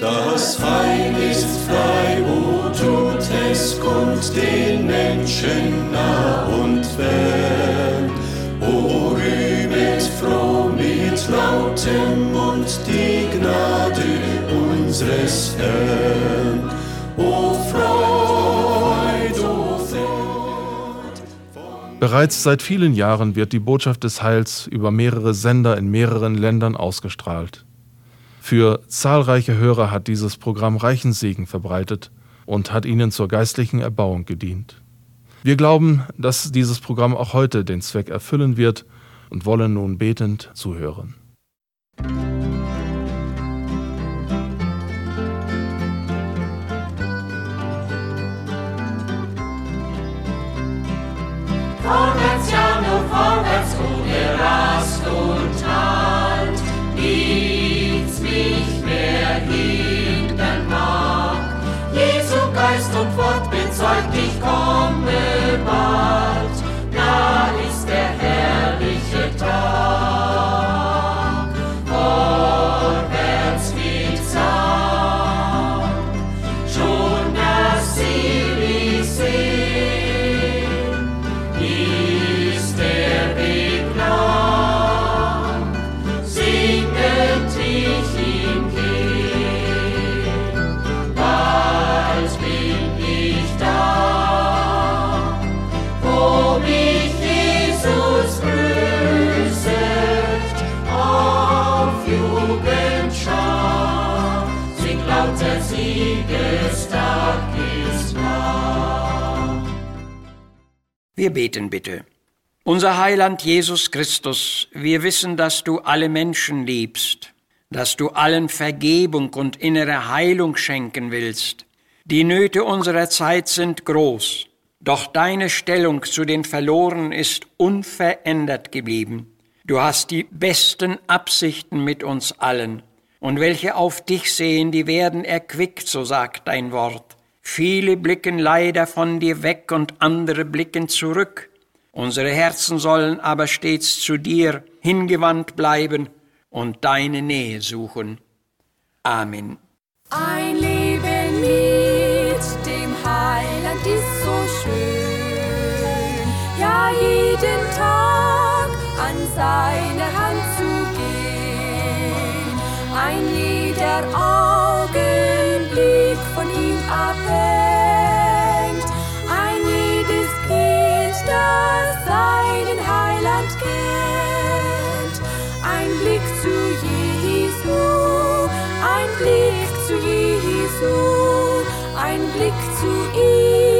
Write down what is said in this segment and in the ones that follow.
Das Heil ist frei, wo tut es kund den Menschen nah und fern. O rühmet froh mit lautem Mund die Gnade unseres Herrn. O Freud, o Freud. Bereits seit vielen Jahren wird die Botschaft des Heils über mehrere Sender in mehreren Ländern ausgestrahlt. Für zahlreiche Hörer hat dieses Programm reichen Segen verbreitet und hat ihnen zur geistlichen Erbauung gedient. Wir glauben, dass dieses Programm auch heute den Zweck erfüllen wird und wollen nun betend zuhören. Vorwärts, Wir beten bitte. Unser Heiland Jesus Christus, wir wissen, dass du alle Menschen liebst, dass du allen Vergebung und innere Heilung schenken willst. Die Nöte unserer Zeit sind groß, doch deine Stellung zu den Verlorenen ist unverändert geblieben. Du hast die besten Absichten mit uns allen, und welche auf dich sehen, die werden erquickt, so sagt dein Wort. Viele blicken leider von dir weg und andere blicken zurück. Unsere Herzen sollen aber stets zu dir hingewandt bleiben und deine Nähe suchen. Amen. Ein Leben mit dem Heiland ist so schön. Ja, jeden Tag an seiner Hand zu gehen. Ein jeder Augenblick Blick zu Jesu, ein Blick zu ihm,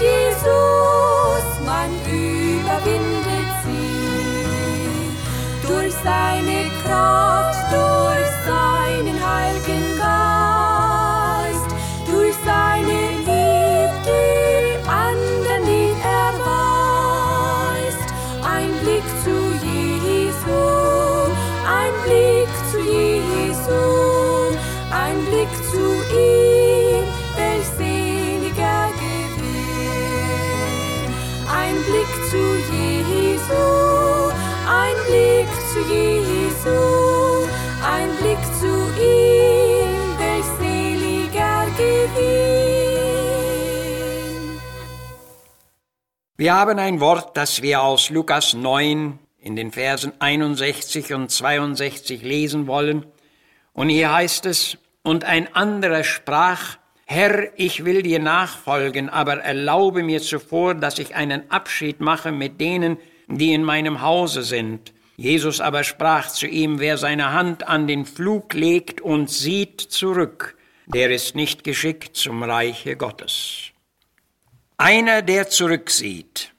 Jesus man überwindet sie. Durch seine Kraft, durch seinen Wir haben ein Wort, das wir aus Lukas 9 in den Versen 61 und 62 lesen wollen. Und hier heißt es, und ein anderer sprach, Herr, ich will dir nachfolgen, aber erlaube mir zuvor, dass ich einen Abschied mache mit denen, die in meinem Hause sind. Jesus aber sprach zu ihm, wer seine Hand an den Flug legt und sieht zurück, der ist nicht geschickt zum Reiche Gottes. Einer, der zurücksieht.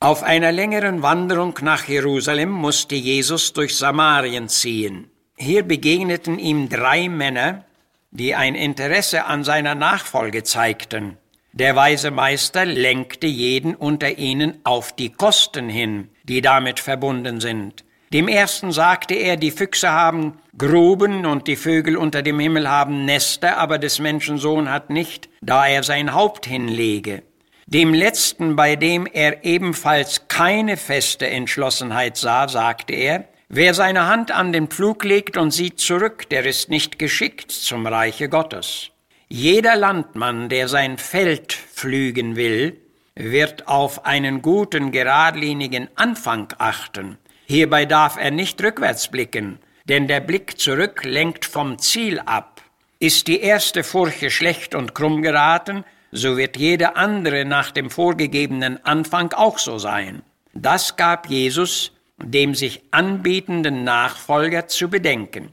Auf einer längeren Wanderung nach Jerusalem musste Jesus durch Samarien ziehen. Hier begegneten ihm drei Männer, die ein Interesse an seiner Nachfolge zeigten. Der weise Meister lenkte jeden unter ihnen auf die Kosten hin, die damit verbunden sind. Dem ersten sagte er, die Füchse haben Gruben und die Vögel unter dem Himmel haben Nester, aber des Menschensohn hat nicht, da er sein Haupt hinlege. Dem letzten, bei dem er ebenfalls keine feste Entschlossenheit sah, sagte er, wer seine Hand an den Pflug legt und sieht zurück, der ist nicht geschickt zum Reiche Gottes. Jeder Landmann, der sein Feld pflügen will, wird auf einen guten, geradlinigen Anfang achten. Hierbei darf er nicht rückwärts blicken, denn der Blick zurück lenkt vom Ziel ab. Ist die erste Furche schlecht und krumm geraten, so wird jede andere nach dem vorgegebenen Anfang auch so sein. Das gab Jesus dem sich anbietenden Nachfolger zu bedenken.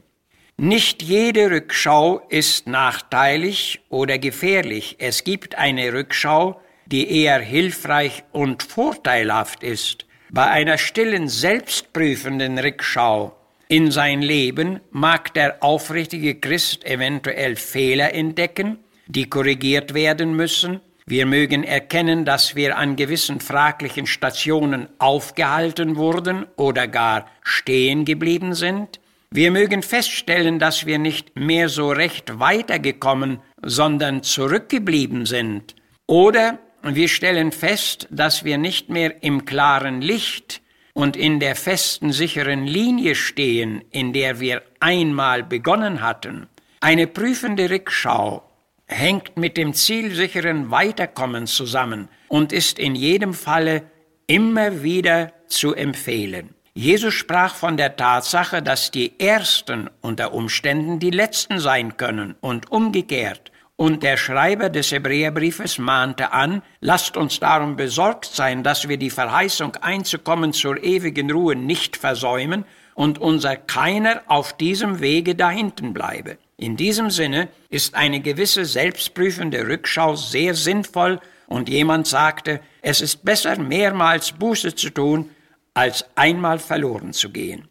Nicht jede Rückschau ist nachteilig oder gefährlich. Es gibt eine Rückschau, die eher hilfreich und vorteilhaft ist. Bei einer stillen, selbstprüfenden Rückschau in sein Leben mag der aufrichtige Christ eventuell Fehler entdecken, die korrigiert werden müssen. Wir mögen erkennen, dass wir an gewissen fraglichen Stationen aufgehalten wurden oder gar stehen geblieben sind. Wir mögen feststellen, dass wir nicht mehr so recht weitergekommen, sondern zurückgeblieben sind. Oder wir stellen fest, dass wir nicht mehr im klaren Licht und in der festen, sicheren Linie stehen, in der wir einmal begonnen hatten. Eine prüfende Rückschau hängt mit dem zielsicheren Weiterkommen zusammen und ist in jedem Falle immer wieder zu empfehlen. Jesus sprach von der Tatsache, dass die Ersten unter Umständen die Letzten sein können und umgekehrt. Und der Schreiber des Hebräerbriefes mahnte an, lasst uns darum besorgt sein, dass wir die Verheißung einzukommen zur ewigen Ruhe nicht versäumen und unser keiner auf diesem Wege dahinten bleibe. In diesem Sinne ist eine gewisse selbstprüfende Rückschau sehr sinnvoll und jemand sagte, es ist besser mehrmals Buße zu tun, als einmal verloren zu gehen.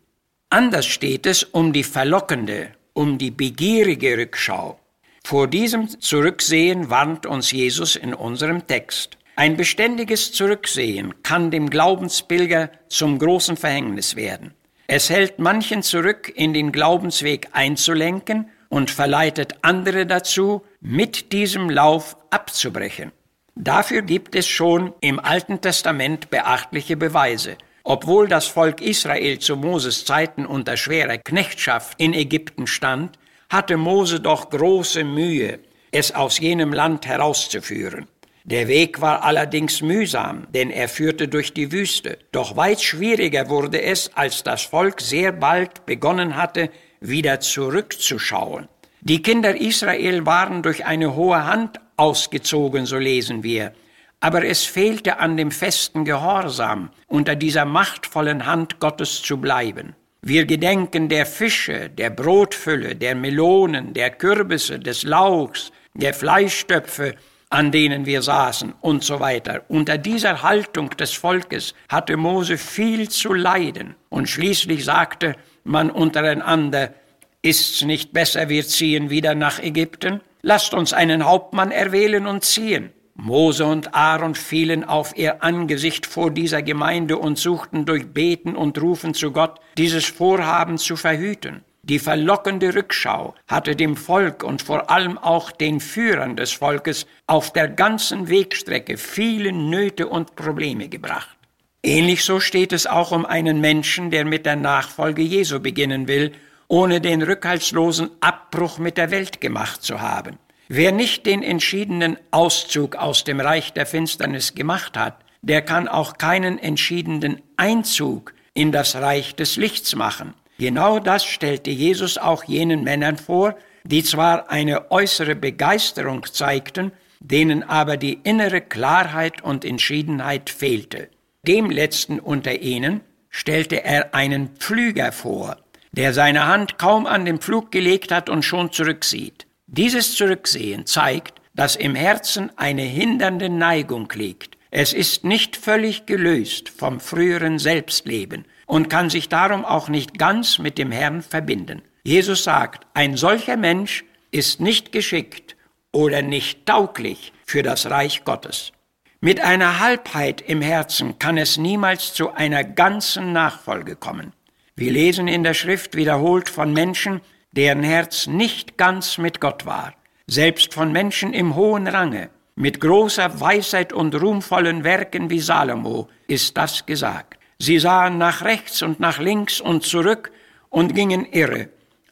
Anders steht es um die verlockende, um die begierige Rückschau. Vor diesem Zurücksehen warnt uns Jesus in unserem Text. Ein beständiges Zurücksehen kann dem Glaubenspilger zum großen Verhängnis werden. Es hält manchen zurück, in den Glaubensweg einzulenken und verleitet andere dazu, mit diesem Lauf abzubrechen. Dafür gibt es schon im Alten Testament beachtliche Beweise. Obwohl das Volk Israel zu Moses Zeiten unter schwerer Knechtschaft in Ägypten stand, hatte Mose doch große Mühe, es aus jenem Land herauszuführen. Der Weg war allerdings mühsam, denn er führte durch die Wüste. Doch weit schwieriger wurde es, als das Volk sehr bald begonnen hatte, wieder zurückzuschauen. Die Kinder Israel waren durch eine hohe Hand ausgezogen, so lesen wir aber es fehlte an dem festen Gehorsam, unter dieser machtvollen Hand Gottes zu bleiben. Wir gedenken der Fische, der Brotfülle, der Melonen, der Kürbisse, des Lauchs, der Fleischstöpfe, an denen wir saßen und so weiter. Unter dieser Haltung des Volkes hatte Mose viel zu leiden und schließlich sagte man untereinander, ist's nicht besser, wir ziehen wieder nach Ägypten? Lasst uns einen Hauptmann erwählen und ziehen. Mose und Aaron fielen auf ihr Angesicht vor dieser Gemeinde und suchten durch Beten und Rufen zu Gott, dieses Vorhaben zu verhüten. Die verlockende Rückschau hatte dem Volk und vor allem auch den Führern des Volkes auf der ganzen Wegstrecke viele Nöte und Probleme gebracht. Ähnlich so steht es auch um einen Menschen, der mit der Nachfolge Jesu beginnen will, ohne den rückhaltslosen Abbruch mit der Welt gemacht zu haben. Wer nicht den entschiedenen Auszug aus dem Reich der Finsternis gemacht hat, der kann auch keinen entschiedenen Einzug in das Reich des Lichts machen. Genau das stellte Jesus auch jenen Männern vor, die zwar eine äußere Begeisterung zeigten, denen aber die innere Klarheit und Entschiedenheit fehlte. Dem letzten unter ihnen stellte er einen Pflüger vor, der seine Hand kaum an den Pflug gelegt hat und schon zurücksieht. Dieses Zurücksehen zeigt, dass im Herzen eine hindernde Neigung liegt. Es ist nicht völlig gelöst vom früheren Selbstleben und kann sich darum auch nicht ganz mit dem Herrn verbinden. Jesus sagt, ein solcher Mensch ist nicht geschickt oder nicht tauglich für das Reich Gottes. Mit einer Halbheit im Herzen kann es niemals zu einer ganzen Nachfolge kommen. Wir lesen in der Schrift wiederholt von Menschen, deren Herz nicht ganz mit Gott war, selbst von Menschen im hohen Range, mit großer Weisheit und ruhmvollen Werken wie Salomo ist das gesagt. Sie sahen nach rechts und nach links und zurück und gingen irre.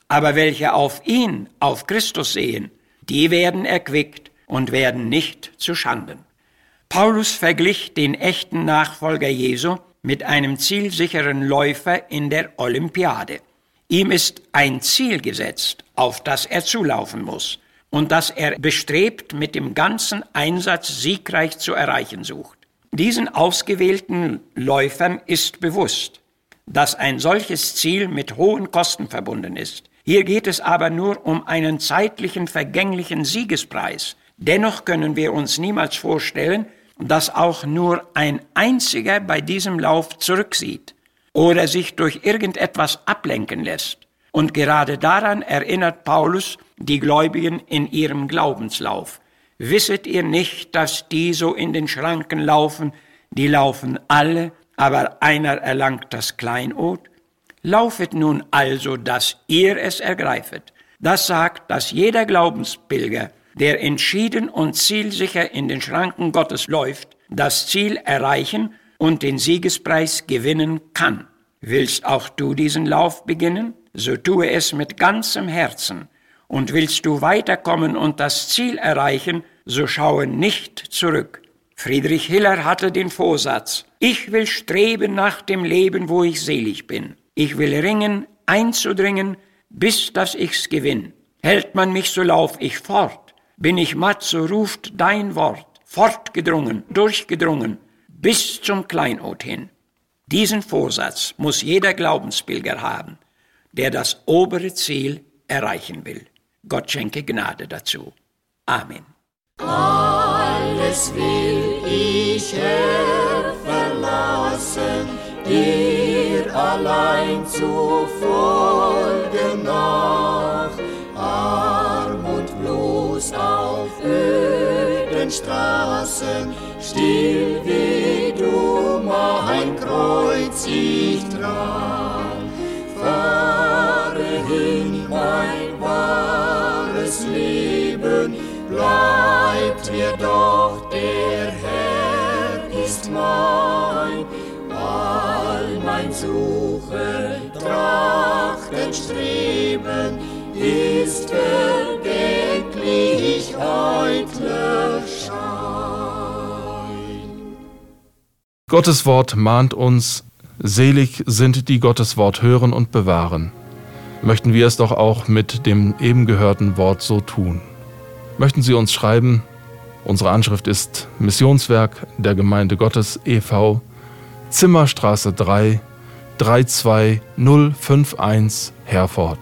Aber welche auf ihn, auf Christus sehen, die werden erquickt und werden nicht zu Schanden. Paulus verglich den echten Nachfolger Jesu mit einem zielsicheren Läufer in der Olympiade. Ihm ist ein Ziel gesetzt, auf das er zulaufen muss und das er bestrebt mit dem ganzen Einsatz siegreich zu erreichen sucht. Diesen ausgewählten Läufern ist bewusst, dass ein solches Ziel mit hohen Kosten verbunden ist. Hier geht es aber nur um einen zeitlichen, vergänglichen Siegespreis. Dennoch können wir uns niemals vorstellen, dass auch nur ein einziger bei diesem Lauf zurücksieht oder sich durch irgendetwas ablenken lässt. Und gerade daran erinnert Paulus die Gläubigen in ihrem Glaubenslauf. Wisset ihr nicht, dass die so in den Schranken laufen, die laufen alle, aber einer erlangt das Kleinod? Laufet nun also, dass ihr es ergreifet. Das sagt, dass jeder Glaubenspilger, der entschieden und zielsicher in den Schranken Gottes läuft, das Ziel erreichen und den Siegespreis gewinnen kann. Willst auch du diesen Lauf beginnen? So tue es mit ganzem Herzen. Und willst du weiterkommen und das Ziel erreichen, so schaue nicht zurück. Friedrich Hiller hatte den Vorsatz, ich will streben nach dem Leben, wo ich selig bin. Ich will ringen, einzudringen, bis dass ich's gewinn. Hält man mich, so lauf ich fort. Bin ich matt, so ruft dein Wort. Fortgedrungen, durchgedrungen, bis zum Kleinod hin. Diesen Vorsatz muss jeder Glaubenspilger haben, der das obere Ziel erreichen will. Gott schenke Gnade dazu. Amen. Alles will ich verlassen, dir allein zu folgen öden Straßen, still wie du mein Kreuz ich trag. Fahre hin, mein wahres Leben, bleibt mir doch der Herr ist mein. All mein Suchen, Trachten, Streben ist vergänglich eitler Gottes Wort mahnt uns, selig sind die Gottes Wort hören und bewahren. Möchten wir es doch auch mit dem eben gehörten Wort so tun. Möchten Sie uns schreiben? Unsere Anschrift ist Missionswerk der Gemeinde Gottes e.V. Zimmerstraße 3 32051 Herford.